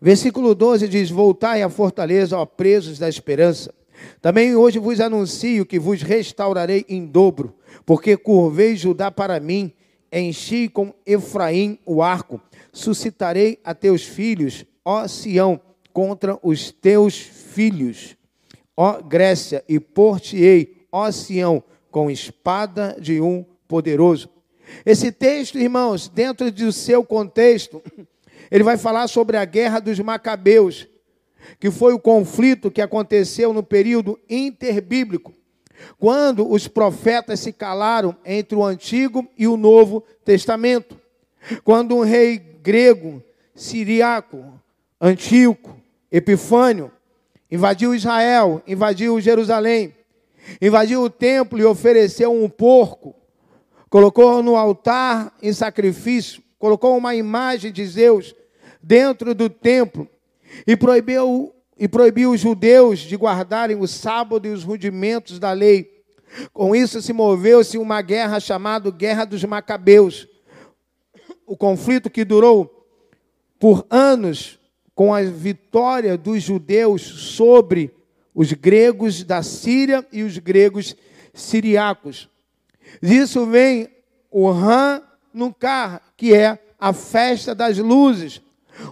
Versículo 12 diz: Voltai à fortaleza, ó presos da esperança. Também hoje vos anuncio que vos restaurarei em dobro, porque curvei Judá para mim, enchi com Efraim o arco, suscitarei a teus filhos, ó Sião, contra os teus filhos, ó Grécia, e por-te-ei, ó Sião, com espada de um poderoso. Esse texto, irmãos, dentro do seu contexto, ele vai falar sobre a guerra dos Macabeus, que foi o conflito que aconteceu no período interbíblico, quando os profetas se calaram entre o Antigo e o Novo Testamento. Quando um rei grego, siriaco, Antíoco, Epifânio, invadiu Israel, invadiu Jerusalém, invadiu o templo e ofereceu um porco, colocou no altar em sacrifício, colocou uma imagem de Zeus dentro do templo e proibiu, e proibiu os judeus de guardarem o sábado e os rudimentos da lei. Com isso se moveu-se uma guerra chamada Guerra dos Macabeus. O conflito que durou por anos com a vitória dos judeus sobre os gregos da Síria e os gregos siriacos. Disso vem o Hanukkah, que é a festa das luzes,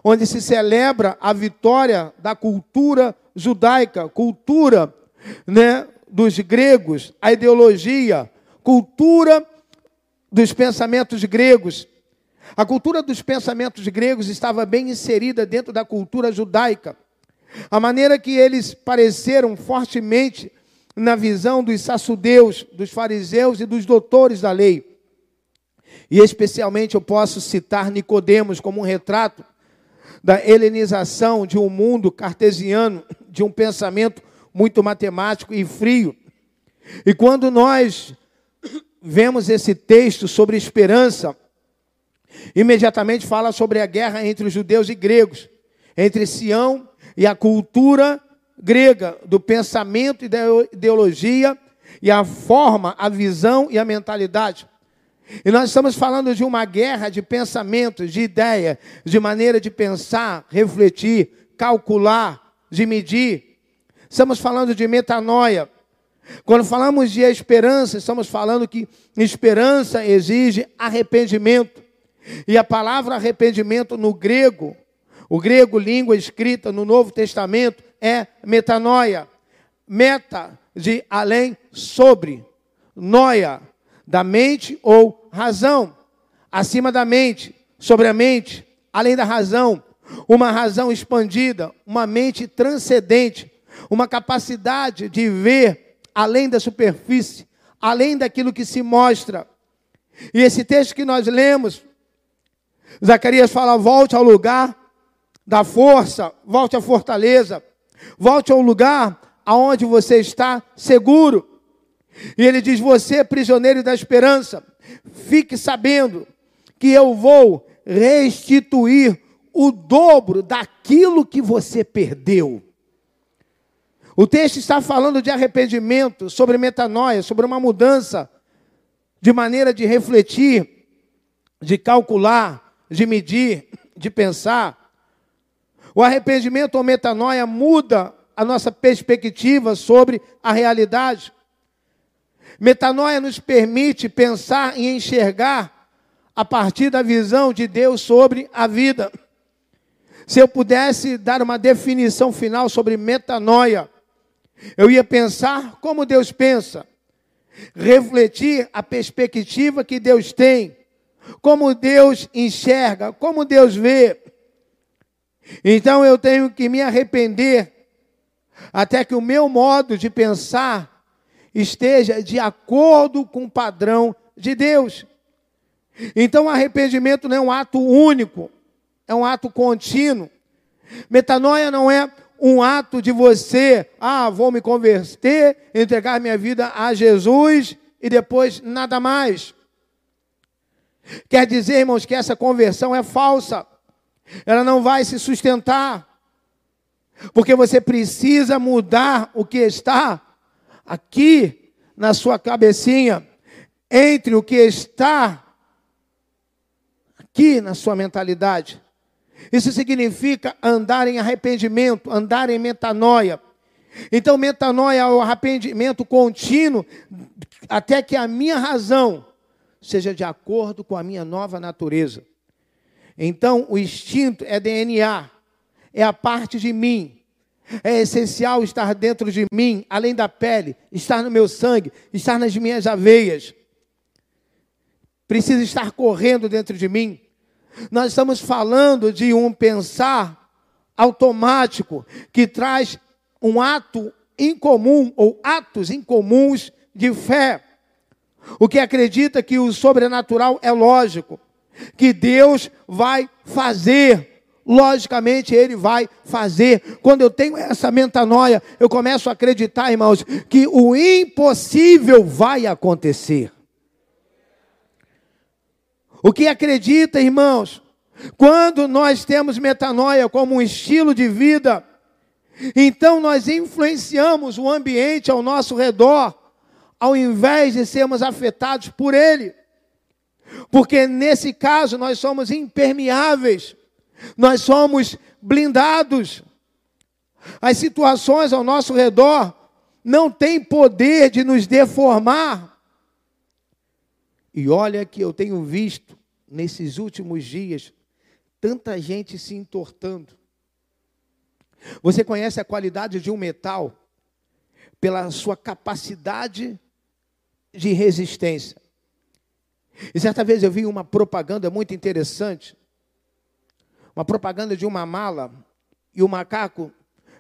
onde se celebra a vitória da cultura judaica, cultura né, dos gregos, a ideologia, cultura dos pensamentos gregos. A cultura dos pensamentos gregos estava bem inserida dentro da cultura judaica. A maneira que eles pareceram fortemente na visão dos saçudeus, dos fariseus e dos doutores da lei. E especialmente eu posso citar Nicodemos como um retrato da helenização de um mundo cartesiano, de um pensamento muito matemático e frio. E quando nós vemos esse texto sobre esperança, imediatamente fala sobre a guerra entre os judeus e gregos, entre Sião e a cultura grega, do pensamento e da ideologia, e a forma, a visão e a mentalidade. E nós estamos falando de uma guerra de pensamentos, de ideia, de maneira de pensar, refletir, calcular, de medir. Estamos falando de metanoia. Quando falamos de esperança, estamos falando que esperança exige arrependimento. E a palavra arrependimento no grego, o grego língua escrita no Novo Testamento, é metanoia. Meta de além sobre. Noia da mente ou razão, acima da mente, sobre a mente, além da razão, uma razão expandida, uma mente transcendente, uma capacidade de ver além da superfície, além daquilo que se mostra. E esse texto que nós lemos, Zacarias fala: volte ao lugar da força, volte à fortaleza, volte ao lugar aonde você está seguro. E ele diz: Você, é prisioneiro da esperança, fique sabendo que eu vou restituir o dobro daquilo que você perdeu. O texto está falando de arrependimento, sobre metanoia, sobre uma mudança de maneira de refletir, de calcular, de medir, de pensar. O arrependimento ou metanoia muda a nossa perspectiva sobre a realidade. Metanoia nos permite pensar e enxergar a partir da visão de Deus sobre a vida. Se eu pudesse dar uma definição final sobre metanoia, eu ia pensar como Deus pensa, refletir a perspectiva que Deus tem, como Deus enxerga, como Deus vê. Então eu tenho que me arrepender, até que o meu modo de pensar esteja de acordo com o padrão de Deus. Então, arrependimento não é um ato único, é um ato contínuo. Metanoia não é um ato de você, ah, vou me converter, entregar minha vida a Jesus e depois nada mais. Quer dizer, irmãos, que essa conversão é falsa, ela não vai se sustentar, porque você precisa mudar o que está aqui na sua cabecinha, entre o que está aqui na sua mentalidade Isso significa andar em arrependimento, andar em metanoia. Então, metanoia é o arrependimento contínuo até que a minha razão seja de acordo com a minha nova natureza. Então, o instinto é DNA, é a parte de mim. É essencial estar dentro de mim, além da pele, estar no meu sangue, estar nas minhas aveias. Precisa estar correndo dentro de mim. Nós estamos falando de um pensar automático que traz um ato incomum ou atos incomuns de fé. O que acredita que o sobrenatural é lógico, que Deus vai fazer, logicamente Ele vai fazer. Quando eu tenho essa metanoia, eu começo a acreditar, irmãos, que o impossível vai acontecer. O que acredita, irmãos, quando nós temos metanoia como um estilo de vida, então nós influenciamos o ambiente ao nosso redor, ao invés de sermos afetados por ele. Porque nesse caso nós somos impermeáveis, nós somos blindados. As situações ao nosso redor não têm poder de nos deformar. E olha que eu tenho visto nesses últimos dias tanta gente se entortando. Você conhece a qualidade de um metal pela sua capacidade de resistência. E certa vez eu vi uma propaganda muito interessante, uma propaganda de uma mala, e o macaco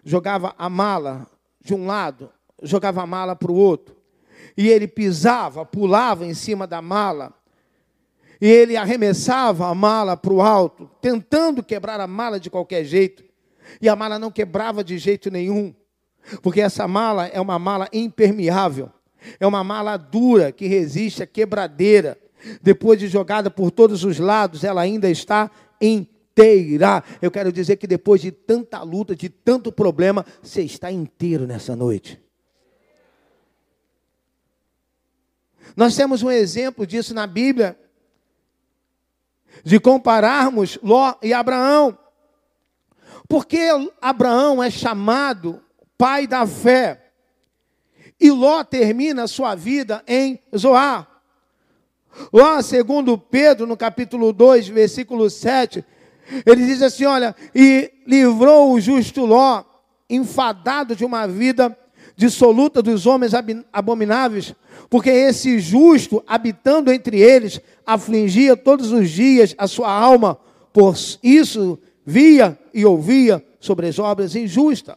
jogava a mala de um lado, jogava a mala para o outro, e ele pisava, pulava em cima da mala, e ele arremessava a mala para o alto, tentando quebrar a mala de qualquer jeito. E a mala não quebrava de jeito nenhum, porque essa mala é uma mala impermeável, é uma mala dura que resiste à quebradeira. Depois de jogada por todos os lados, ela ainda está inteira. Eu quero dizer que depois de tanta luta, de tanto problema, você está inteiro nessa noite. Nós temos um exemplo disso na Bíblia, de compararmos Ló e Abraão. Porque Abraão é chamado pai da fé. E Ló termina sua vida em Zoar. Lá, segundo Pedro, no capítulo 2, versículo 7, ele diz assim: Olha, e livrou o justo Ló, enfadado de uma vida dissoluta dos homens abomináveis, porque esse justo, habitando entre eles, afligia todos os dias a sua alma, por isso via e ouvia sobre as obras injustas.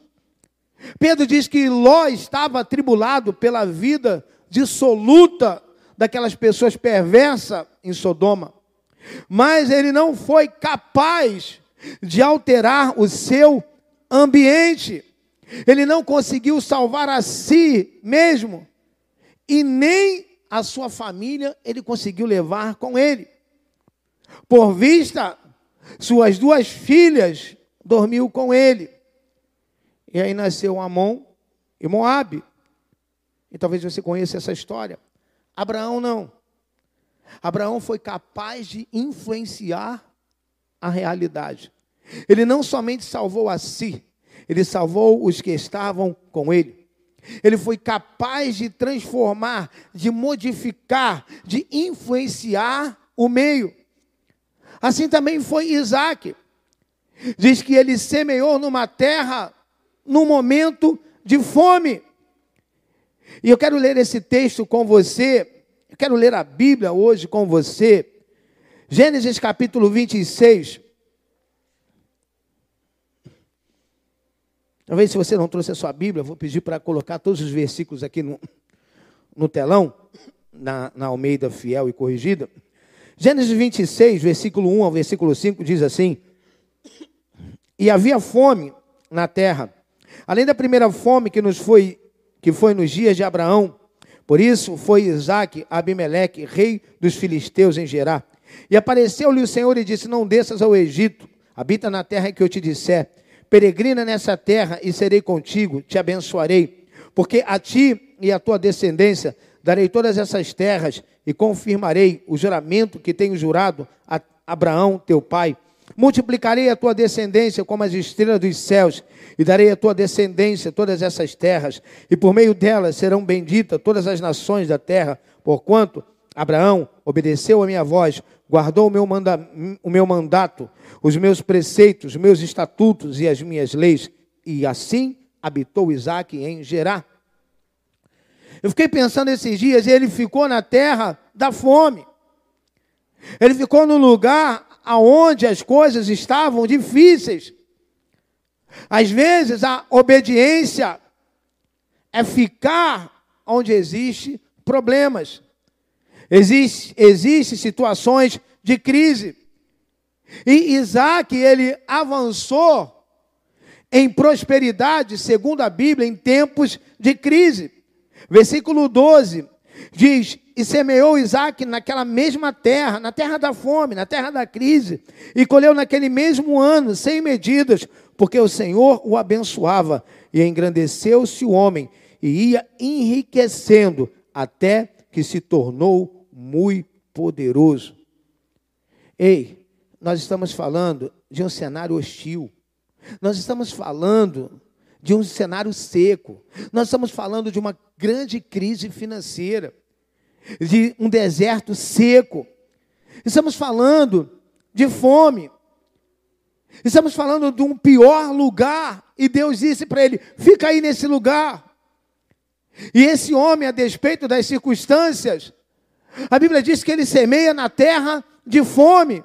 Pedro diz que Ló estava atribulado pela vida dissoluta daquelas pessoas perversas em Sodoma, mas ele não foi capaz de alterar o seu ambiente. Ele não conseguiu salvar a si mesmo e nem a sua família ele conseguiu levar com ele. Por vista suas duas filhas dormiu com ele. E aí nasceu Amon e Moabe. E talvez você conheça essa história. Abraão não. Abraão foi capaz de influenciar a realidade. Ele não somente salvou a si, ele salvou os que estavam com ele. Ele foi capaz de transformar, de modificar, de influenciar o meio. Assim também foi Isaac. Diz que ele semeou numa terra num momento de fome. E eu quero ler esse texto com você, eu quero ler a Bíblia hoje com você. Gênesis capítulo 26. Talvez se você não trouxe a sua Bíblia, vou pedir para colocar todos os versículos aqui no, no telão, na, na Almeida Fiel e Corrigida. Gênesis 26, versículo 1 ao versículo 5 diz assim: E havia fome na terra, além da primeira fome que nos foi que foi nos dias de Abraão. Por isso foi Isaac Abimeleque, rei dos filisteus em Gerá. E apareceu-lhe o Senhor e disse: Não desças ao Egito, habita na terra que eu te disser. Peregrina nessa terra e serei contigo, te abençoarei, porque a ti e a tua descendência darei todas essas terras e confirmarei o juramento que tenho jurado a Abraão, teu pai. Multiplicarei a tua descendência como as estrelas dos céus, e darei à tua descendência todas essas terras, e por meio delas serão benditas todas as nações da terra, porquanto Abraão obedeceu a minha voz, guardou o meu, manda, o meu mandato, os meus preceitos, os meus estatutos e as minhas leis, e assim habitou Isaac em Gerar. Eu fiquei pensando esses dias, e ele ficou na terra da fome. Ele ficou no lugar aonde as coisas estavam difíceis. Às vezes a obediência é ficar onde existe problemas. Existe, existe situações de crise. E Isaac, ele avançou em prosperidade, segundo a Bíblia, em tempos de crise. Versículo 12 diz: E semeou Isaac naquela mesma terra, na terra da fome, na terra da crise, e colheu naquele mesmo ano, sem medidas, porque o Senhor o abençoava, e engrandeceu-se o homem, e ia enriquecendo, até que se tornou muito poderoso. Ei, nós estamos falando de um cenário hostil. Nós estamos falando de um cenário seco. Nós estamos falando de uma grande crise financeira, de um deserto seco. Estamos falando de fome. Estamos falando de um pior lugar. E Deus disse para ele: fica aí nesse lugar. E esse homem, a despeito das circunstâncias, a Bíblia diz que ele semeia na terra de fome.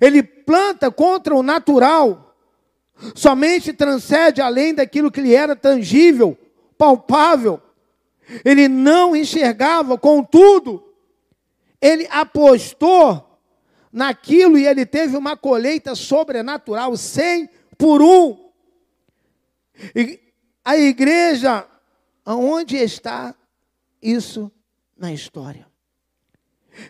Ele planta contra o natural. Somente transcende além daquilo que lhe era tangível, palpável. Ele não enxergava, contudo, ele apostou naquilo e ele teve uma colheita sobrenatural, 100 por um. E a igreja, aonde está isso na história?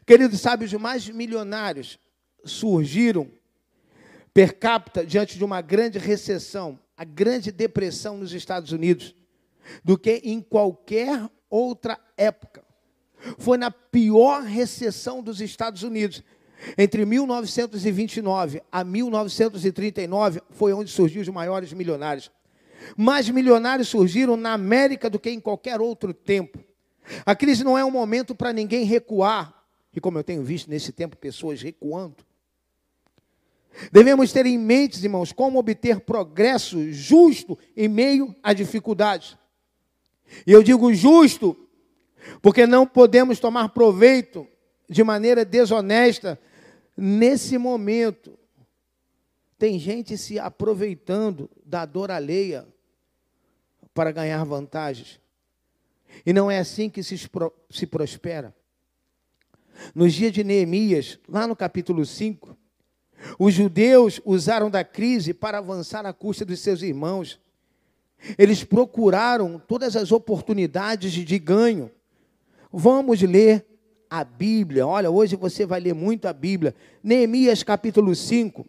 Queridos, sabe, os mais milionários surgiram per capita diante de uma grande recessão, a grande depressão nos Estados Unidos, do que em qualquer outra época. Foi na pior recessão dos Estados Unidos. Entre 1929 a 1939 foi onde surgiu os maiores milionários. Mais milionários surgiram na América do que em qualquer outro tempo. A crise não é um momento para ninguém recuar. E como eu tenho visto nesse tempo pessoas recuando. Devemos ter em mente, irmãos, como obter progresso justo em meio à dificuldade. E eu digo justo, porque não podemos tomar proveito de maneira desonesta Nesse momento, tem gente se aproveitando da dor alheia para ganhar vantagens. E não é assim que se, se prospera. Nos dias de Neemias, lá no capítulo 5, os judeus usaram da crise para avançar à custa dos seus irmãos. Eles procuraram todas as oportunidades de ganho. Vamos ler a Bíblia. Olha, hoje você vai ler muito a Bíblia. Neemias capítulo 5,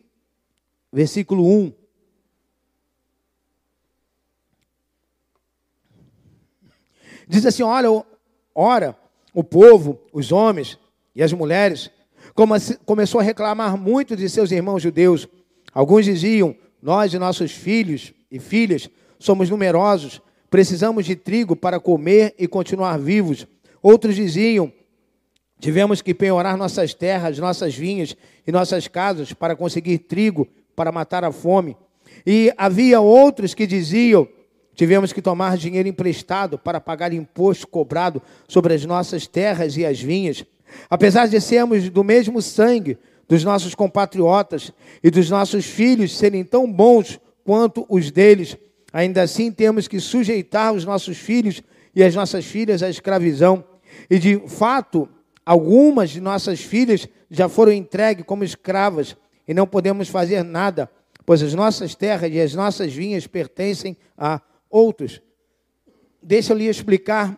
versículo 1. Diz assim: olha, ora, o povo, os homens e as mulheres, começou a reclamar muito de seus irmãos judeus. Alguns diziam: Nós e nossos filhos e filhas somos numerosos, precisamos de trigo para comer e continuar vivos. Outros diziam: Tivemos que penhorar nossas terras, nossas vinhas e nossas casas para conseguir trigo para matar a fome. E havia outros que diziam: tivemos que tomar dinheiro emprestado para pagar imposto cobrado sobre as nossas terras e as vinhas. Apesar de sermos do mesmo sangue dos nossos compatriotas e dos nossos filhos serem tão bons quanto os deles, ainda assim temos que sujeitar os nossos filhos e as nossas filhas à escravidão. E de fato, Algumas de nossas filhas já foram entregues como escravas e não podemos fazer nada, pois as nossas terras e as nossas vinhas pertencem a outros. Deixa eu lhe explicar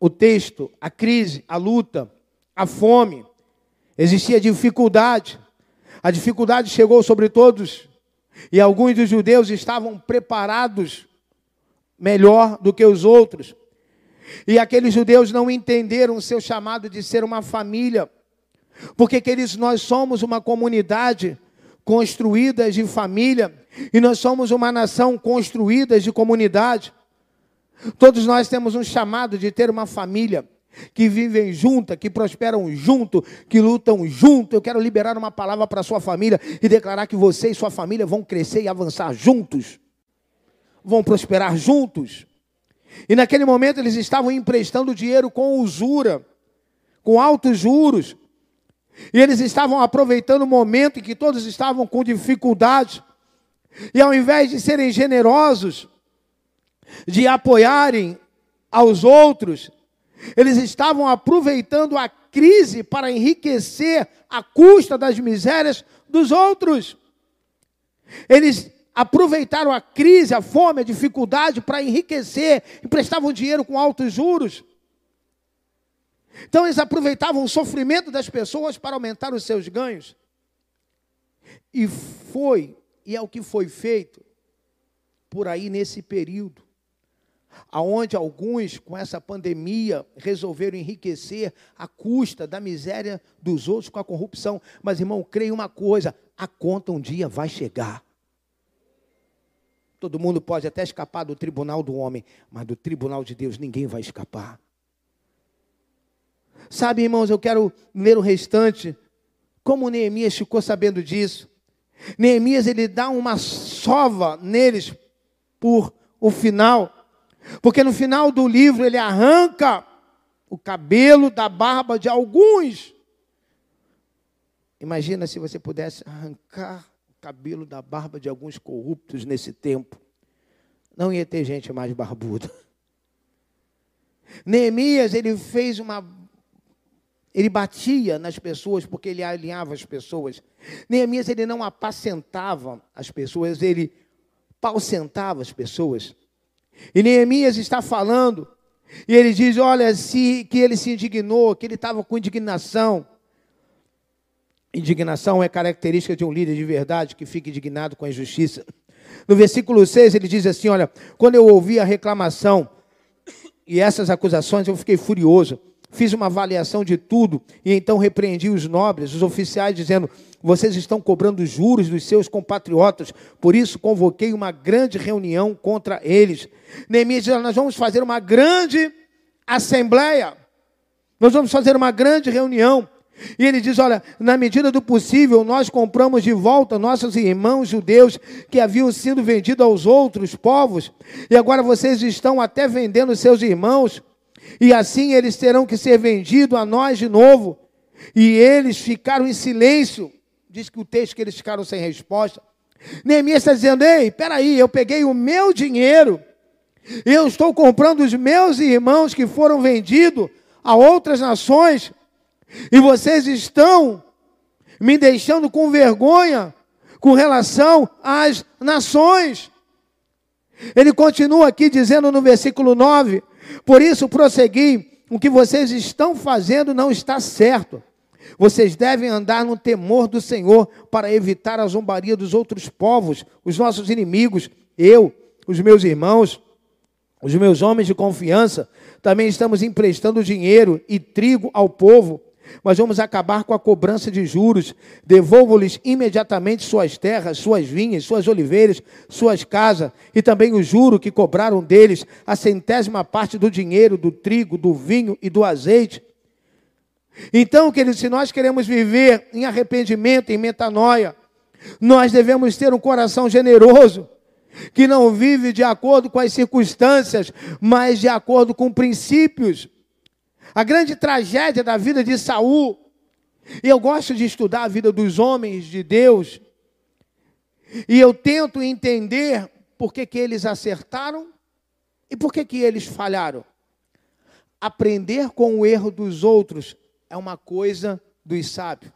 o texto, a crise, a luta, a fome. Existia dificuldade. A dificuldade chegou sobre todos e alguns dos judeus estavam preparados melhor do que os outros. E aqueles judeus não entenderam o seu chamado de ser uma família. Porque, queridos, nós somos uma comunidade, construídas de família e nós somos uma nação construída de comunidade. Todos nós temos um chamado de ter uma família que vivem junta, que prosperam junto, que lutam junto. Eu quero liberar uma palavra para sua família e declarar que você e sua família vão crescer e avançar juntos. Vão prosperar juntos. E naquele momento eles estavam emprestando dinheiro com usura, com altos juros. E eles estavam aproveitando o momento em que todos estavam com dificuldade. E ao invés de serem generosos, de apoiarem aos outros, eles estavam aproveitando a crise para enriquecer a custa das misérias dos outros. Eles aproveitaram a crise, a fome, a dificuldade para enriquecer, emprestavam dinheiro com altos juros. Então eles aproveitavam o sofrimento das pessoas para aumentar os seus ganhos. E foi, e é o que foi feito por aí nesse período, aonde alguns com essa pandemia resolveram enriquecer a custa da miséria dos outros com a corrupção. Mas irmão, creia uma coisa, a conta um dia vai chegar. Todo mundo pode até escapar do tribunal do homem, mas do tribunal de Deus ninguém vai escapar. Sabe, irmãos, eu quero ler o restante. Como Neemias ficou sabendo disso? Neemias ele dá uma sova neles por o final. Porque no final do livro ele arranca o cabelo da barba de alguns. Imagina se você pudesse arrancar o cabelo da barba de alguns corruptos nesse tempo. Não ia ter gente mais barbuda. Neemias, ele fez uma ele batia nas pessoas porque ele alinhava as pessoas. Neemias ele não apacentava as pessoas, ele pausentava as pessoas. E Neemias está falando, e ele diz: olha, se, que ele se indignou, que ele estava com indignação. Indignação é característica de um líder de verdade que fica indignado com a injustiça. No versículo 6 ele diz assim: Olha, quando eu ouvi a reclamação e essas acusações, eu fiquei furioso fiz uma avaliação de tudo e então repreendi os nobres, os oficiais, dizendo: vocês estão cobrando juros dos seus compatriotas, por isso convoquei uma grande reunião contra eles. Neemias diz: nós vamos fazer uma grande assembleia, nós vamos fazer uma grande reunião. E ele diz: Olha, na medida do possível, nós compramos de volta nossos irmãos judeus que haviam sido vendidos aos outros povos, e agora vocês estão até vendendo seus irmãos e assim eles terão que ser vendidos a nós de novo. E eles ficaram em silêncio. Diz que o texto que eles ficaram sem resposta. Neemias está dizendo: Ei, peraí, eu peguei o meu dinheiro, eu estou comprando os meus irmãos que foram vendidos a outras nações, e vocês estão me deixando com vergonha com relação às nações. Ele continua aqui dizendo no versículo 9: por isso, prossegui, o que vocês estão fazendo não está certo. Vocês devem andar no temor do Senhor para evitar a zombaria dos outros povos, os nossos inimigos. Eu, os meus irmãos, os meus homens de confiança, também estamos emprestando dinheiro e trigo ao povo mas vamos acabar com a cobrança de juros. Devolvo-lhes imediatamente suas terras, suas vinhas, suas oliveiras, suas casas, e também o juro que cobraram deles, a centésima parte do dinheiro, do trigo, do vinho e do azeite. Então, queridos, se nós queremos viver em arrependimento, em metanoia, nós devemos ter um coração generoso, que não vive de acordo com as circunstâncias, mas de acordo com princípios. A grande tragédia da vida de Saul, e eu gosto de estudar a vida dos homens de Deus, e eu tento entender por que, que eles acertaram e por que, que eles falharam. Aprender com o erro dos outros é uma coisa dos sábios.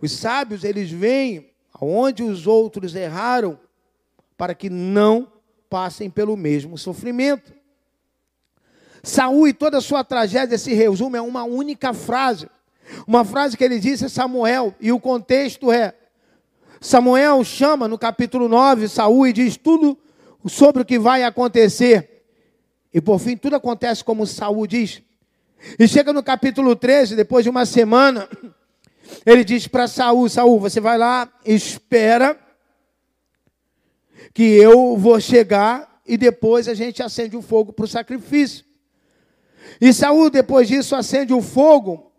Os sábios, eles veem aonde os outros erraram para que não passem pelo mesmo sofrimento. Saul e toda a sua tragédia se resume a uma única frase. Uma frase que ele disse a Samuel, e o contexto é: Samuel chama no capítulo 9 Saul e diz tudo sobre o que vai acontecer. E por fim, tudo acontece como Saul diz. E chega no capítulo 13, depois de uma semana, Ele diz para Saul: Saul, você vai lá, espera que eu vou chegar e depois a gente acende o fogo para o sacrifício. E Saul, depois disso, acende o fogo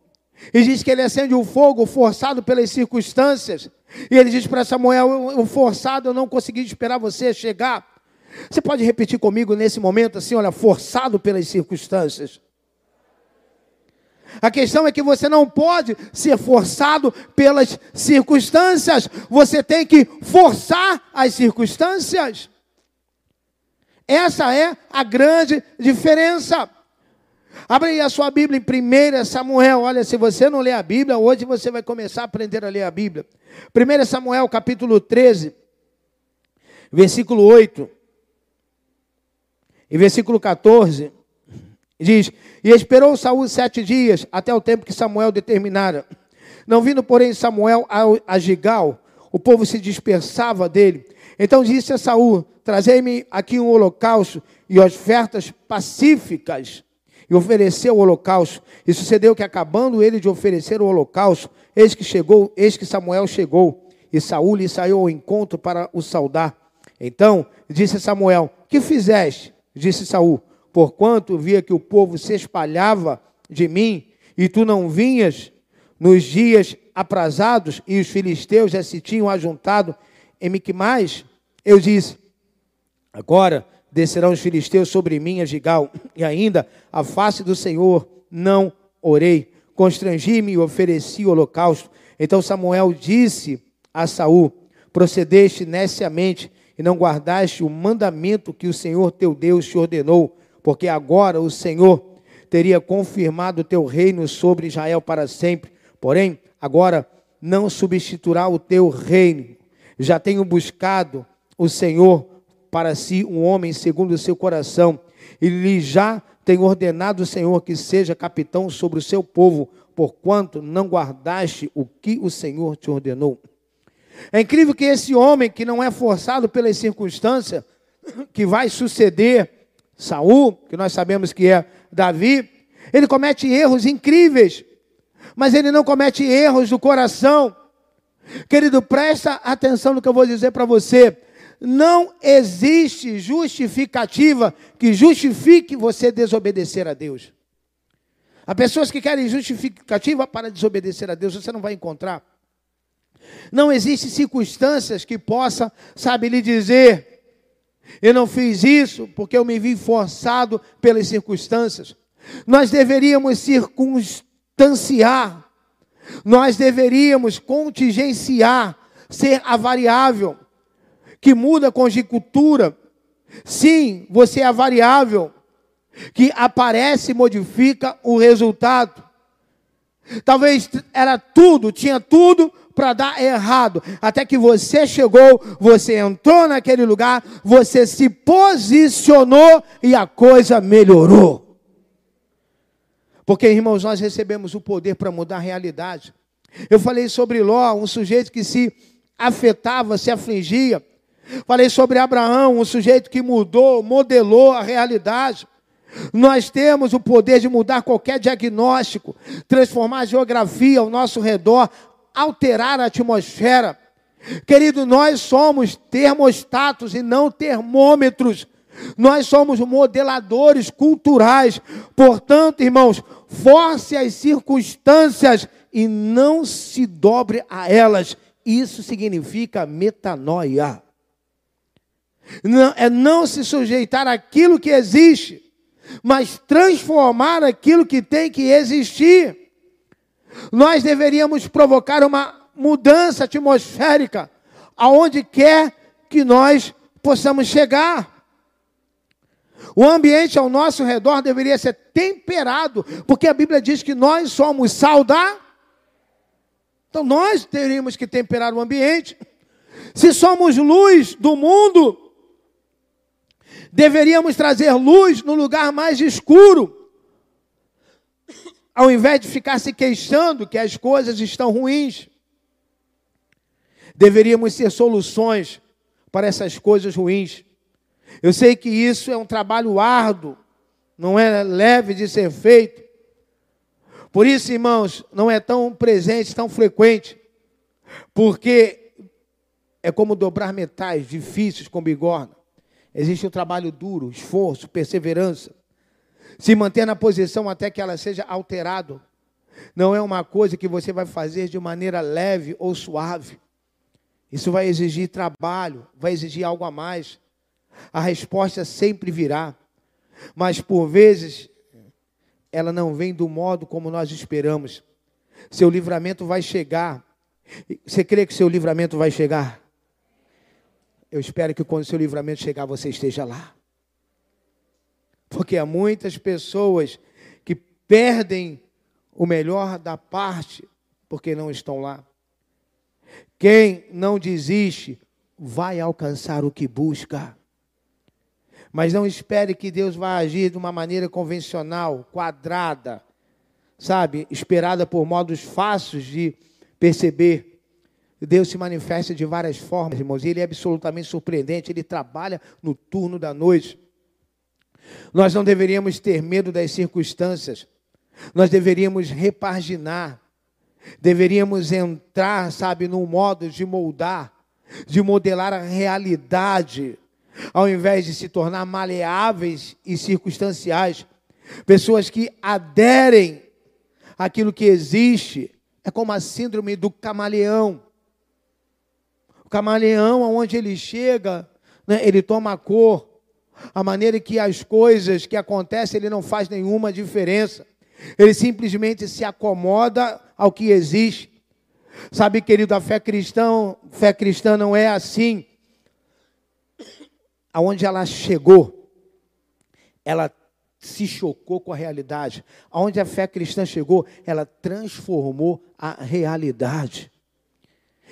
e diz que ele acende o fogo forçado pelas circunstâncias. E ele diz para Samuel: o forçado, eu não consegui esperar você chegar. Você pode repetir comigo nesse momento, assim, olha, forçado pelas circunstâncias. A questão é que você não pode ser forçado pelas circunstâncias, você tem que forçar as circunstâncias. Essa é a grande diferença. Abre aí a sua Bíblia em 1 Samuel. Olha, se você não lê a Bíblia, hoje você vai começar a aprender a ler a Bíblia. 1 Samuel, capítulo 13, versículo 8 e versículo 14. Diz: E esperou Saul sete dias, até o tempo que Samuel determinara. Não vindo, porém, Samuel a, Gigal, o povo se dispersava dele. Então disse a Saul: Trazei-me aqui um holocausto e ofertas pacíficas e ofereceu o holocausto. E sucedeu que, acabando ele de oferecer o holocausto, eis que chegou, eis que Samuel chegou, e Saul lhe saiu ao encontro para o saudar. Então disse Samuel: Que fizeste? Disse Saul: Porquanto via que o povo se espalhava de mim, e tu não vinhas nos dias aprazados, e os filisteus já se tinham ajuntado em Miquimais, eu disse: Agora descerão os filisteus sobre mim a Gigal, e ainda a face do Senhor não orei. Constrangi-me e ofereci o holocausto. Então Samuel disse a Saul: Procedeste neciamente e não guardaste o mandamento que o Senhor teu Deus te ordenou, porque agora o Senhor teria confirmado o teu reino sobre Israel para sempre. Porém, agora não substituirá o teu reino. Já tenho buscado o Senhor para si um homem segundo o seu coração. E lhe já tem ordenado o Senhor que seja capitão sobre o seu povo, porquanto não guardaste o que o Senhor te ordenou. É incrível que esse homem que não é forçado pelas circunstâncias que vai suceder Saul, que nós sabemos que é Davi, ele comete erros incríveis, mas ele não comete erros do coração. Querido, presta atenção no que eu vou dizer para você não existe justificativa que justifique você desobedecer a Deus. Há pessoas que querem justificativa para desobedecer a Deus, você não vai encontrar. Não existem circunstâncias que possa, sabe, lhe dizer, eu não fiz isso porque eu me vi forçado pelas circunstâncias. Nós deveríamos circunstanciar, nós deveríamos contingenciar, ser a variável que muda a conjuntura. Sim, você é a variável que aparece e modifica o resultado. Talvez era tudo, tinha tudo para dar errado, até que você chegou, você entrou naquele lugar, você se posicionou e a coisa melhorou. Porque, irmãos, nós recebemos o poder para mudar a realidade. Eu falei sobre Ló, um sujeito que se afetava, se afligia, Falei sobre Abraão, um sujeito que mudou, modelou a realidade. Nós temos o poder de mudar qualquer diagnóstico, transformar a geografia ao nosso redor, alterar a atmosfera. Querido, nós somos termostatos e não termômetros. Nós somos modeladores culturais. Portanto, irmãos, force as circunstâncias e não se dobre a elas. Isso significa metanoia. Não, é não se sujeitar àquilo que existe, mas transformar aquilo que tem que existir. Nós deveríamos provocar uma mudança atmosférica aonde quer que nós possamos chegar. O ambiente ao nosso redor deveria ser temperado, porque a Bíblia diz que nós somos sal da. Então nós teríamos que temperar o ambiente. Se somos luz do mundo, Deveríamos trazer luz no lugar mais escuro. Ao invés de ficar se queixando que as coisas estão ruins, deveríamos ser soluções para essas coisas ruins. Eu sei que isso é um trabalho árduo, não é leve de ser feito, Por isso, irmãos, não é tão presente, tão frequente, porque é como dobrar metais difíceis com bigorna. Existe um trabalho duro, esforço, perseverança. Se manter na posição até que ela seja alterada. Não é uma coisa que você vai fazer de maneira leve ou suave. Isso vai exigir trabalho, vai exigir algo a mais. A resposta sempre virá. Mas por vezes ela não vem do modo como nós esperamos. Seu livramento vai chegar. Você crê que seu livramento vai chegar? Eu espero que quando seu livramento chegar, você esteja lá. Porque há muitas pessoas que perdem o melhor da parte porque não estão lá. Quem não desiste vai alcançar o que busca. Mas não espere que Deus vá agir de uma maneira convencional, quadrada, sabe, esperada por modos fáceis de perceber. Deus se manifesta de várias formas, irmãos, e Ele é absolutamente surpreendente, Ele trabalha no turno da noite. Nós não deveríamos ter medo das circunstâncias, nós deveríamos repaginar, deveríamos entrar, sabe, num modo de moldar, de modelar a realidade, ao invés de se tornar maleáveis e circunstanciais. Pessoas que aderem àquilo que existe, é como a síndrome do camaleão. O camaleão, aonde ele chega, né, ele toma a cor, a maneira que as coisas que acontecem, ele não faz nenhuma diferença. Ele simplesmente se acomoda ao que existe. Sabe, querido, a fé cristã, fé cristã não é assim. Aonde ela chegou, ela se chocou com a realidade. Aonde a fé cristã chegou, ela transformou a realidade.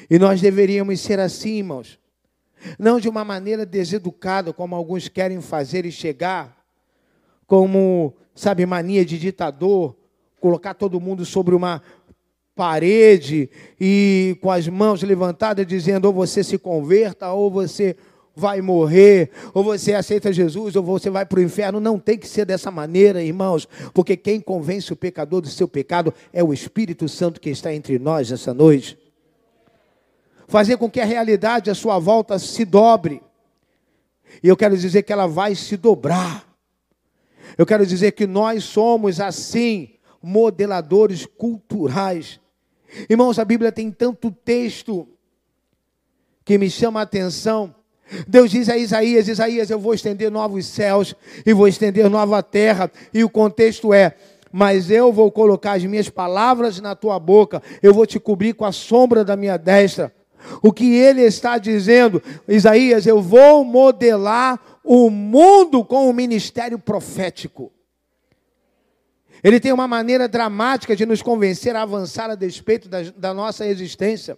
E nós deveríamos ser assim, irmãos. Não de uma maneira deseducada, como alguns querem fazer e chegar, como, sabe, mania de ditador, colocar todo mundo sobre uma parede e com as mãos levantadas dizendo ou você se converta ou você vai morrer, ou você aceita Jesus, ou você vai para o inferno. Não tem que ser dessa maneira, irmãos, porque quem convence o pecador do seu pecado é o Espírito Santo que está entre nós essa noite fazer com que a realidade à sua volta se dobre. E eu quero dizer que ela vai se dobrar. Eu quero dizer que nós somos assim, modeladores culturais. Irmãos, a Bíblia tem tanto texto que me chama a atenção. Deus diz a Isaías: Isaías, eu vou estender novos céus e vou estender nova terra. E o contexto é: mas eu vou colocar as minhas palavras na tua boca, eu vou te cobrir com a sombra da minha destra. O que ele está dizendo, Isaías, eu vou modelar o mundo com o ministério profético. Ele tem uma maneira dramática de nos convencer a avançar a despeito da, da nossa existência.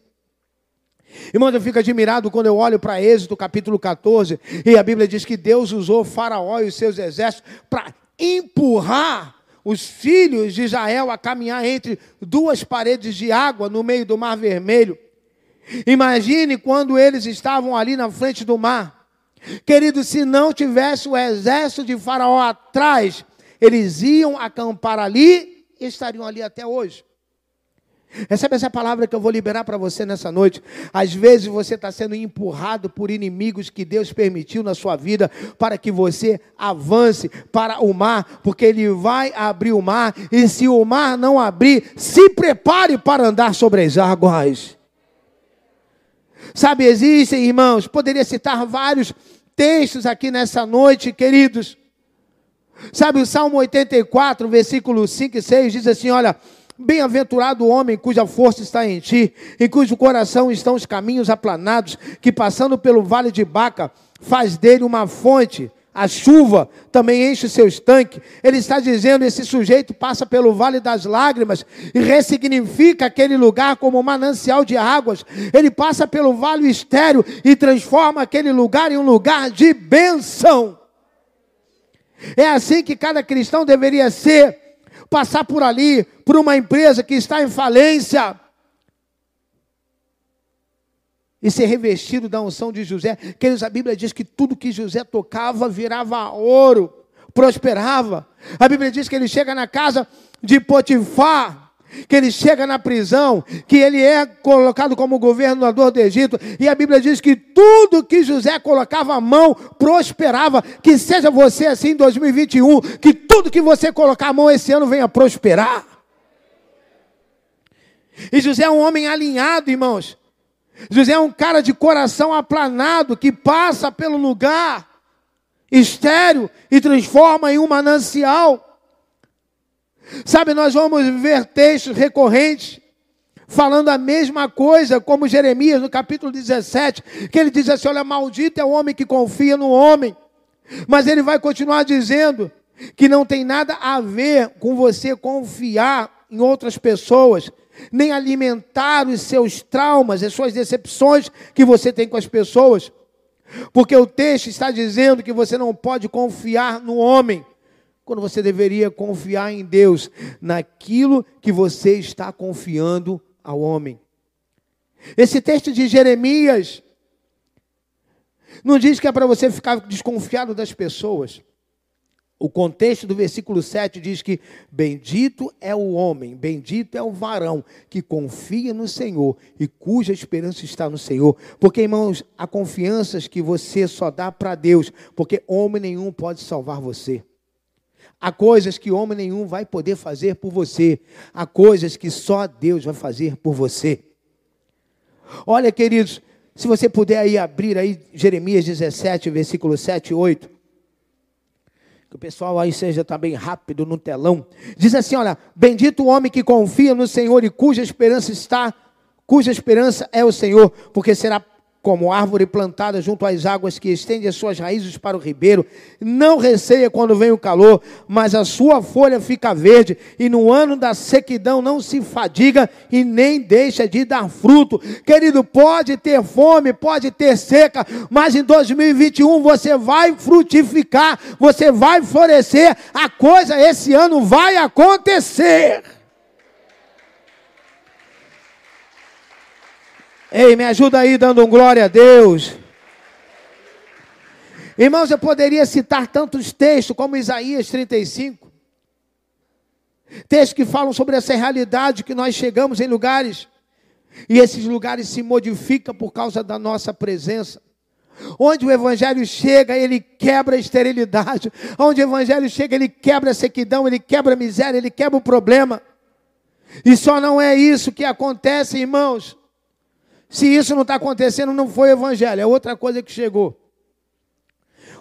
Irmão, eu fico admirado quando eu olho para Êxodo capítulo 14 e a Bíblia diz que Deus usou Faraó e os seus exércitos para empurrar os filhos de Israel a caminhar entre duas paredes de água no meio do Mar Vermelho. Imagine quando eles estavam ali na frente do mar. Querido, se não tivesse o exército de Faraó atrás, eles iam acampar ali e estariam ali até hoje. Recebe essa palavra que eu vou liberar para você nessa noite. Às vezes você está sendo empurrado por inimigos que Deus permitiu na sua vida para que você avance para o mar, porque Ele vai abrir o mar, e se o mar não abrir, se prepare para andar sobre as águas. Sabe, existem, irmãos, poderia citar vários textos aqui nessa noite, queridos. Sabe, o Salmo 84, versículo 5 e 6 diz assim: Olha, bem-aventurado o homem cuja força está em ti, em cujo coração estão os caminhos aplanados, que passando pelo vale de Baca, faz dele uma fonte a chuva também enche seus tanques. Ele está dizendo: esse sujeito passa pelo vale das lágrimas e ressignifica aquele lugar como um manancial de águas. Ele passa pelo vale estéreo e transforma aquele lugar em um lugar de bênção. É assim que cada cristão deveria ser. Passar por ali, por uma empresa que está em falência e ser revestido da unção de José. Queridos, a Bíblia diz que tudo que José tocava virava ouro, prosperava. A Bíblia diz que ele chega na casa de Potifar, que ele chega na prisão, que ele é colocado como governador do Egito, e a Bíblia diz que tudo que José colocava a mão prosperava. Que seja você assim em 2021, que tudo que você colocar a mão esse ano venha prosperar. E José é um homem alinhado, irmãos. José é um cara de coração aplanado que passa pelo lugar estéreo e transforma em um manancial. Sabe, nós vamos ver textos recorrentes falando a mesma coisa, como Jeremias no capítulo 17, que ele diz assim: Olha, maldito é o homem que confia no homem. Mas ele vai continuar dizendo que não tem nada a ver com você confiar em outras pessoas, nem alimentar os seus traumas, as suas decepções que você tem com as pessoas. Porque o texto está dizendo que você não pode confiar no homem, quando você deveria confiar em Deus, naquilo que você está confiando ao homem. Esse texto de Jeremias não diz que é para você ficar desconfiado das pessoas. O contexto do versículo 7 diz que bendito é o homem, bendito é o varão que confia no Senhor e cuja esperança está no Senhor. Porque, irmãos, há confianças que você só dá para Deus, porque homem nenhum pode salvar você. Há coisas que homem nenhum vai poder fazer por você. Há coisas que só Deus vai fazer por você. Olha, queridos, se você puder aí abrir aí Jeremias 17, versículo 7 e 8. Que o pessoal aí seja também rápido no telão. Diz assim, olha, bendito o homem que confia no Senhor e cuja esperança está, cuja esperança é o Senhor, porque será como árvore plantada junto às águas que estende as suas raízes para o ribeiro, não receia quando vem o calor, mas a sua folha fica verde, e no ano da sequidão não se fadiga e nem deixa de dar fruto. Querido, pode ter fome, pode ter seca, mas em 2021 você vai frutificar, você vai florescer, a coisa esse ano vai acontecer. Ei, me ajuda aí dando um glória a Deus. Irmãos, eu poderia citar tantos textos como Isaías 35. Textos que falam sobre essa realidade que nós chegamos em lugares e esses lugares se modificam por causa da nossa presença. Onde o evangelho chega, ele quebra a esterilidade. Onde o evangelho chega, ele quebra a sequidão, ele quebra a miséria, ele quebra o problema. E só não é isso que acontece, irmãos. Se isso não está acontecendo, não foi o evangelho, é outra coisa que chegou.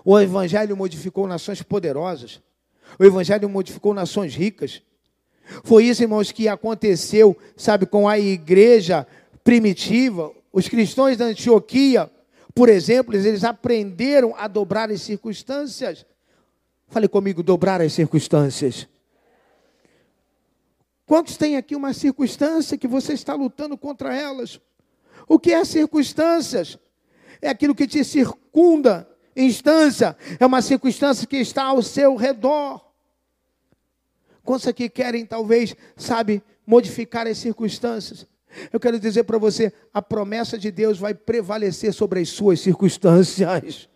O evangelho modificou nações poderosas. O evangelho modificou nações ricas. Foi isso, irmãos, que aconteceu, sabe, com a igreja primitiva. Os cristãos da Antioquia, por exemplo, eles aprenderam a dobrar as circunstâncias. Fale comigo, dobrar as circunstâncias. Quantos têm aqui uma circunstância que você está lutando contra elas? O que é circunstâncias? É aquilo que te circunda. Instância é uma circunstância que está ao seu redor. Quantos aqui querem, talvez, sabe, modificar as circunstâncias? Eu quero dizer para você: a promessa de Deus vai prevalecer sobre as suas circunstâncias.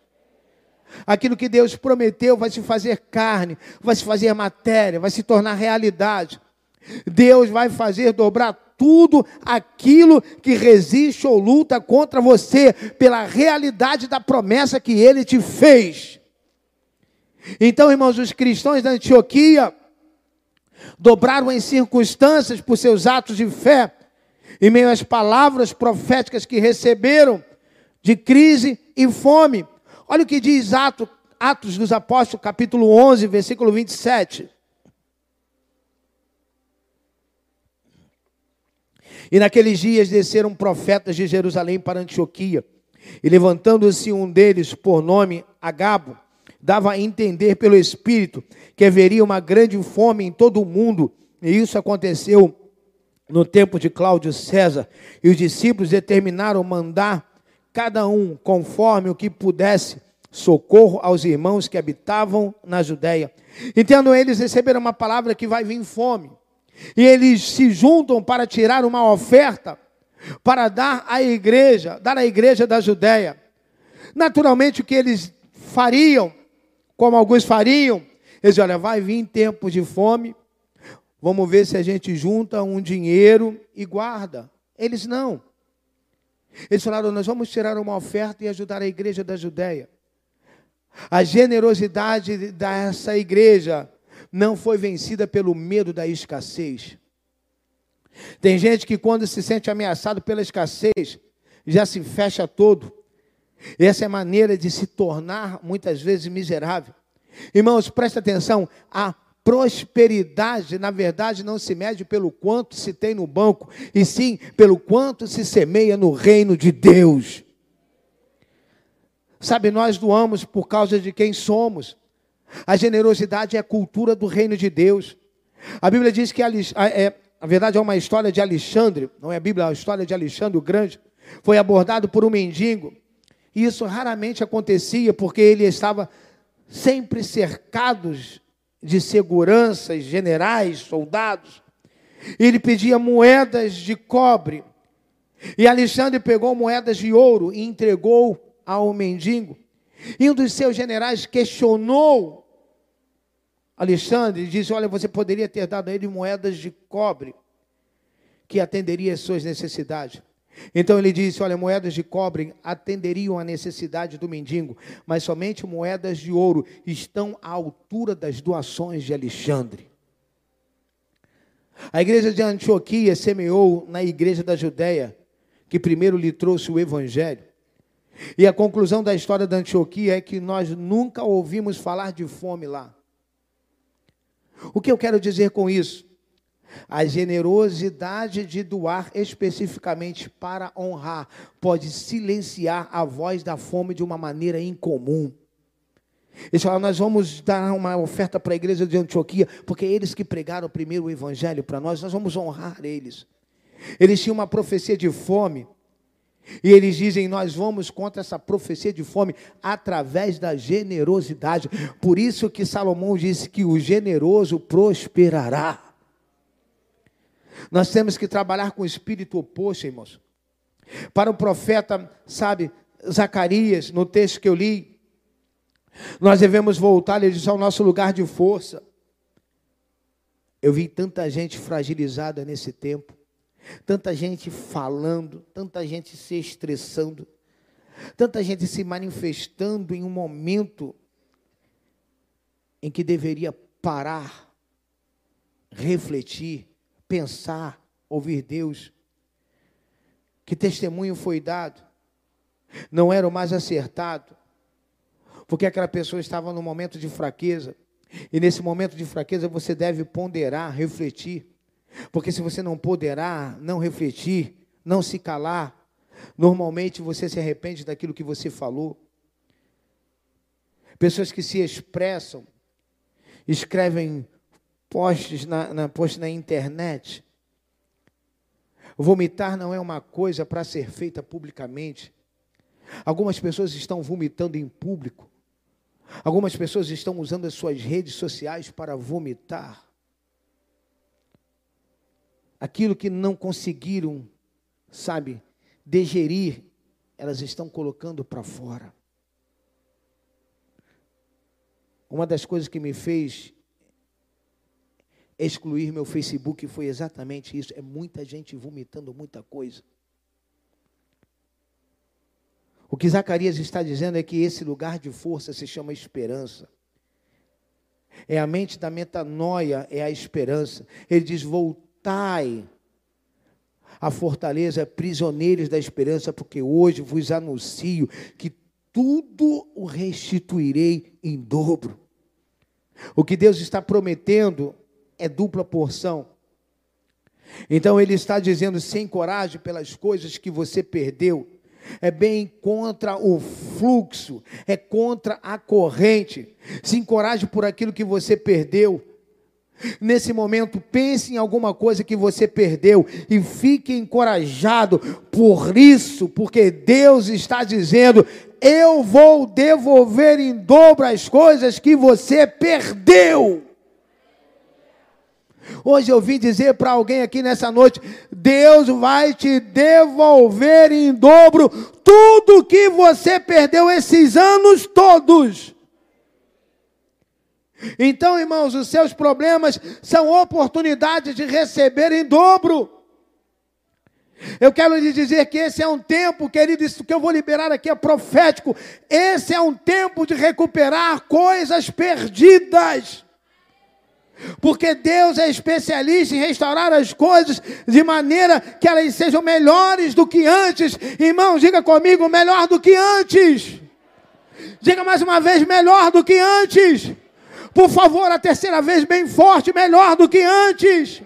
Aquilo que Deus prometeu vai se fazer carne, vai se fazer matéria, vai se tornar realidade. Deus vai fazer dobrar tudo aquilo que resiste ou luta contra você, pela realidade da promessa que ele te fez. Então, irmãos, os cristãos da Antioquia dobraram em circunstâncias por seus atos de fé, em meio às palavras proféticas que receberam de crise e fome. Olha o que diz Atos, Atos dos Apóstolos, capítulo 11, versículo 27. E naqueles dias desceram profetas de Jerusalém para Antioquia. E levantando-se um deles, por nome Agabo, dava a entender pelo Espírito que haveria uma grande fome em todo o mundo. E isso aconteceu no tempo de Cláudio César. E os discípulos determinaram mandar cada um, conforme o que pudesse, socorro aos irmãos que habitavam na Judéia. Entendo, eles receberam uma palavra que vai vir fome. E eles se juntam para tirar uma oferta para dar à igreja, dar à igreja da Judéia. Naturalmente, o que eles fariam, como alguns fariam, Eles olha, vai vir tempos de fome, vamos ver se a gente junta um dinheiro e guarda. Eles não. Eles falaram, nós vamos tirar uma oferta e ajudar a igreja da Judéia. A generosidade dessa igreja não foi vencida pelo medo da escassez. Tem gente que, quando se sente ameaçado pela escassez, já se fecha todo. Essa é a maneira de se tornar, muitas vezes, miserável. Irmãos, presta atenção: a prosperidade, na verdade, não se mede pelo quanto se tem no banco, e sim pelo quanto se semeia no reino de Deus. Sabe, nós doamos por causa de quem somos. A generosidade é a cultura do reino de Deus. A Bíblia diz que, é, na verdade, é uma história de Alexandre, não é a Bíblia, é a história de Alexandre o Grande. Foi abordado por um mendigo. E isso raramente acontecia, porque ele estava sempre cercado de seguranças, generais, soldados. Ele pedia moedas de cobre. E Alexandre pegou moedas de ouro e entregou ao mendigo. E um dos seus generais questionou Alexandre disse: Olha, você poderia ter dado a ele moedas de cobre que atenderia às suas necessidades. Então ele disse: Olha, moedas de cobre atenderiam à necessidade do mendigo, mas somente moedas de ouro estão à altura das doações de Alexandre. A igreja de Antioquia semeou na igreja da Judéia, que primeiro lhe trouxe o evangelho. E a conclusão da história da Antioquia é que nós nunca ouvimos falar de fome lá. O que eu quero dizer com isso? A generosidade de doar especificamente para honrar pode silenciar a voz da fome de uma maneira incomum. Eles falaram, nós vamos dar uma oferta para a igreja de Antioquia, porque eles que pregaram primeiro o evangelho para nós, nós vamos honrar eles. Eles tinham uma profecia de fome, e eles dizem: Nós vamos contra essa profecia de fome através da generosidade. Por isso que Salomão disse que o generoso prosperará. Nós temos que trabalhar com o espírito oposto, irmãos. Para o profeta, sabe, Zacarias, no texto que eu li, nós devemos voltar, ele diz, ao nosso lugar de força. Eu vi tanta gente fragilizada nesse tempo. Tanta gente falando, tanta gente se estressando, tanta gente se manifestando em um momento em que deveria parar, refletir, pensar, ouvir Deus. Que testemunho foi dado? Não era o mais acertado, porque aquela pessoa estava num momento de fraqueza, e nesse momento de fraqueza você deve ponderar, refletir. Porque se você não poderá, não refletir, não se calar, normalmente você se arrepende daquilo que você falou. Pessoas que se expressam, escrevem posts na, na, na internet. Vomitar não é uma coisa para ser feita publicamente. Algumas pessoas estão vomitando em público. Algumas pessoas estão usando as suas redes sociais para vomitar aquilo que não conseguiram, sabe, digerir, elas estão colocando para fora. Uma das coisas que me fez excluir meu Facebook foi exatamente isso. É muita gente vomitando muita coisa. O que Zacarias está dizendo é que esse lugar de força se chama esperança. É a mente da metanoia, é a esperança. Ele diz: voltar Voltai a fortaleza, prisioneiros da esperança, porque hoje vos anuncio que tudo o restituirei em dobro. O que Deus está prometendo é dupla porção. Então ele está dizendo: sem coragem pelas coisas que você perdeu. É bem contra o fluxo, é contra a corrente. Se encoraje por aquilo que você perdeu. Nesse momento, pense em alguma coisa que você perdeu e fique encorajado por isso, porque Deus está dizendo: Eu vou devolver em dobro as coisas que você perdeu. Hoje eu vim dizer para alguém aqui nessa noite: Deus vai te devolver em dobro tudo que você perdeu esses anos todos. Então, irmãos, os seus problemas são oportunidades de receber em dobro. Eu quero lhe dizer que esse é um tempo, querido, isso que eu vou liberar aqui é profético. Esse é um tempo de recuperar coisas perdidas. Porque Deus é especialista em restaurar as coisas de maneira que elas sejam melhores do que antes. Irmão, diga comigo, melhor do que antes. Diga mais uma vez, melhor do que antes. Por favor, a terceira vez, bem forte, melhor do que antes.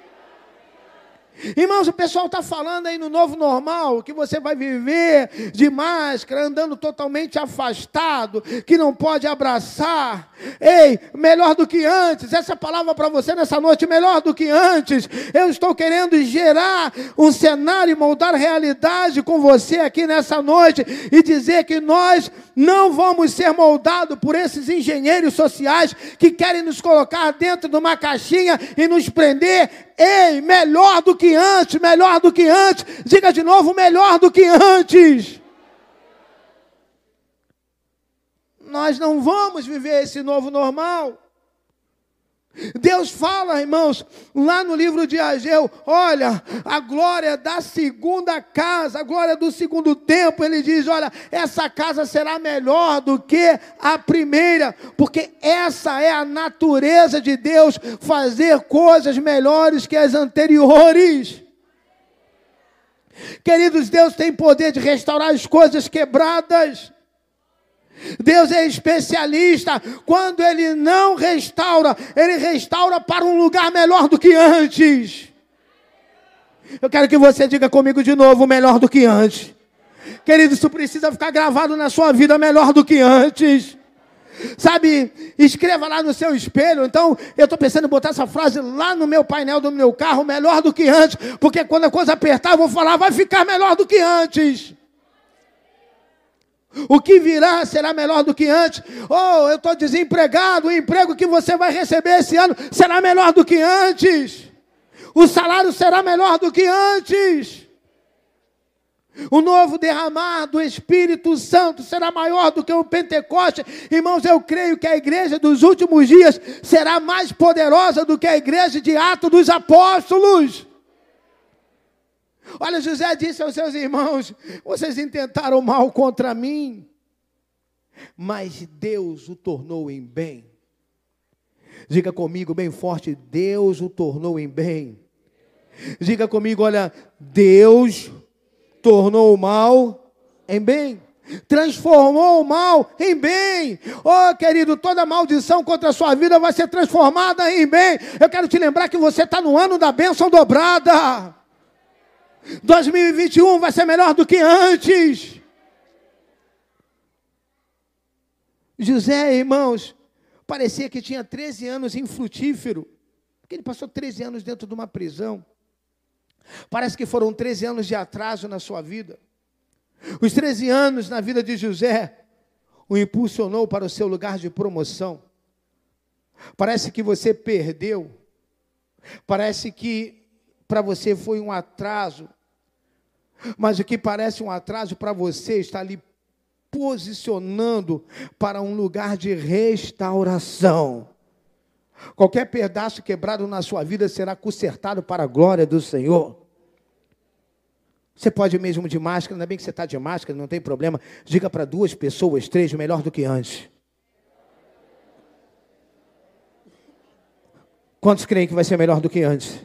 Irmãos, o pessoal está falando aí no novo normal que você vai viver de máscara, andando totalmente afastado, que não pode abraçar. Ei, melhor do que antes. Essa palavra para você nessa noite, melhor do que antes. Eu estou querendo gerar um cenário e moldar realidade com você aqui nessa noite e dizer que nós não vamos ser moldados por esses engenheiros sociais que querem nos colocar dentro de uma caixinha e nos prender. Ei, melhor do que antes, melhor do que antes. Diga de novo, melhor do que antes. Nós não vamos viver esse novo normal. Deus fala, irmãos, lá no livro de Ageu, olha, a glória da segunda casa, a glória do segundo tempo, ele diz, olha, essa casa será melhor do que a primeira, porque essa é a natureza de Deus, fazer coisas melhores que as anteriores. Queridos, Deus tem poder de restaurar as coisas quebradas. Deus é especialista. Quando Ele não restaura, Ele restaura para um lugar melhor do que antes. Eu quero que você diga comigo de novo: melhor do que antes. Querido, isso precisa ficar gravado na sua vida melhor do que antes. Sabe, escreva lá no seu espelho. Então, eu estou pensando em botar essa frase lá no meu painel do meu carro, melhor do que antes, porque quando a coisa apertar, eu vou falar, vai ficar melhor do que antes. O que virá será melhor do que antes. Oh, eu estou desempregado. O emprego que você vai receber esse ano será melhor do que antes. O salário será melhor do que antes. O novo derramar do Espírito Santo será maior do que o Pentecoste. Irmãos, eu creio que a igreja dos últimos dias será mais poderosa do que a igreja de Atos dos Apóstolos. Olha, José disse aos seus irmãos: Vocês intentaram mal contra mim, mas Deus o tornou em bem. Diga comigo bem forte: Deus o tornou em bem. Diga comigo: Olha, Deus tornou o mal em bem. Transformou o mal em bem. Oh, querido, toda maldição contra a sua vida vai ser transformada em bem. Eu quero te lembrar que você está no ano da bênção dobrada. 2021 vai ser melhor do que antes. José, irmãos, parecia que tinha 13 anos infrutífero, porque ele passou 13 anos dentro de uma prisão. Parece que foram 13 anos de atraso na sua vida. Os 13 anos na vida de José o impulsionou para o seu lugar de promoção. Parece que você perdeu. Parece que para você foi um atraso. Mas o que parece um atraso para você está ali posicionando para um lugar de restauração. Qualquer pedaço quebrado na sua vida será consertado para a glória do Senhor. Você pode mesmo de máscara, ainda bem que você está de máscara, não tem problema. Diga para duas pessoas, três, melhor do que antes. Quantos creem que vai ser melhor do que antes?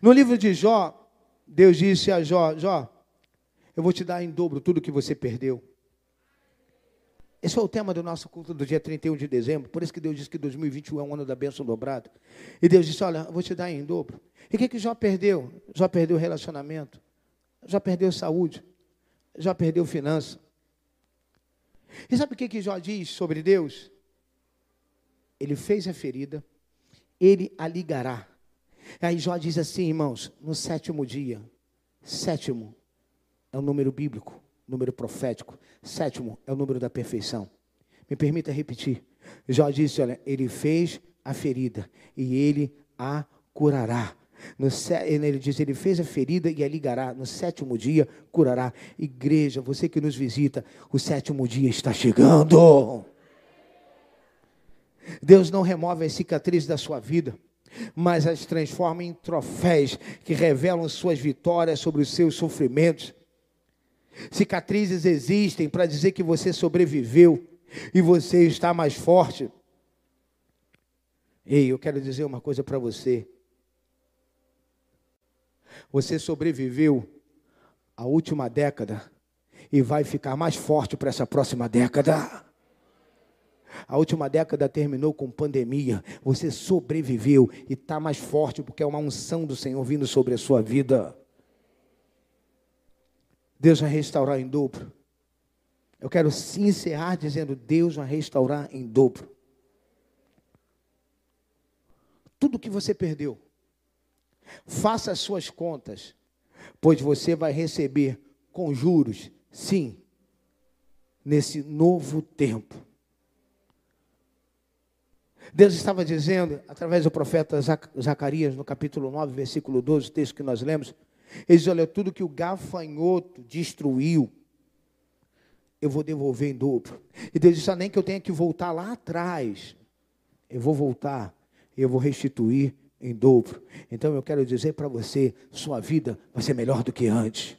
No livro de Jó, Deus disse a Jó: Jó, eu vou te dar em dobro tudo que você perdeu. Esse foi o tema do nosso culto do dia 31 de dezembro. Por isso que Deus disse que 2021 é um ano da bênção dobrada. E Deus disse: Olha, eu vou te dar em dobro. E o que, que Jó perdeu? Jó perdeu relacionamento. Jó perdeu saúde. Jó perdeu finança. E sabe o que, que Jó diz sobre Deus? Ele fez a ferida, ele a ligará. Aí Jó diz assim, irmãos, no sétimo dia, sétimo é o número bíblico, número profético, sétimo é o número da perfeição. Me permita repetir. Jó disse, olha, ele fez a ferida e ele a curará. No, ele diz, ele fez a ferida e a ligará. No sétimo dia, curará. Igreja, você que nos visita, o sétimo dia está chegando. Deus não remove as cicatrizes da sua vida, mas as transforma em troféus que revelam suas vitórias sobre os seus sofrimentos. Cicatrizes existem para dizer que você sobreviveu e você está mais forte. Ei, eu quero dizer uma coisa para você. Você sobreviveu a última década e vai ficar mais forte para essa próxima década. A última década terminou com pandemia. Você sobreviveu e está mais forte porque é uma unção do Senhor vindo sobre a sua vida. Deus vai restaurar em dobro. Eu quero encerrar dizendo: Deus vai restaurar em dobro. Tudo que você perdeu, faça as suas contas, pois você vai receber com juros, sim, nesse novo tempo. Deus estava dizendo, através do profeta Zacarias, no capítulo 9, versículo 12, o texto que nós lemos, ele diz, olha, tudo que o gafanhoto destruiu, eu vou devolver em dobro. E Deus disse, ah, nem que eu tenha que voltar lá atrás, eu vou voltar, e eu vou restituir em dobro. Então eu quero dizer para você, sua vida vai ser melhor do que antes.